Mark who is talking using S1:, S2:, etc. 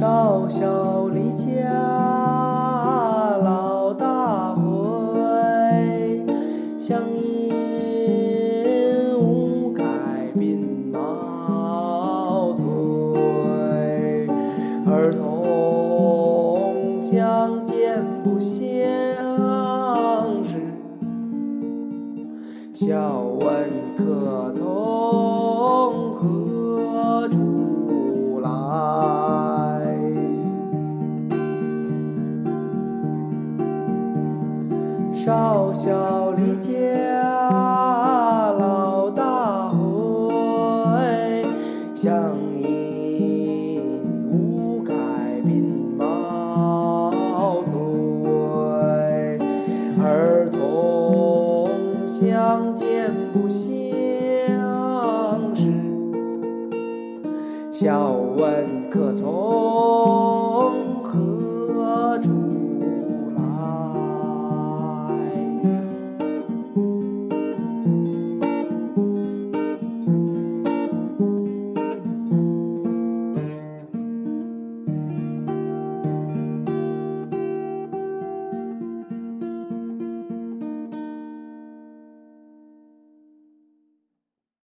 S1: 少小离家老大回，乡音无改鬓毛衰。儿童相见不相识，笑问客从何少小离家老大回，乡音无改鬓毛衰。儿童相见不相识，笑问客从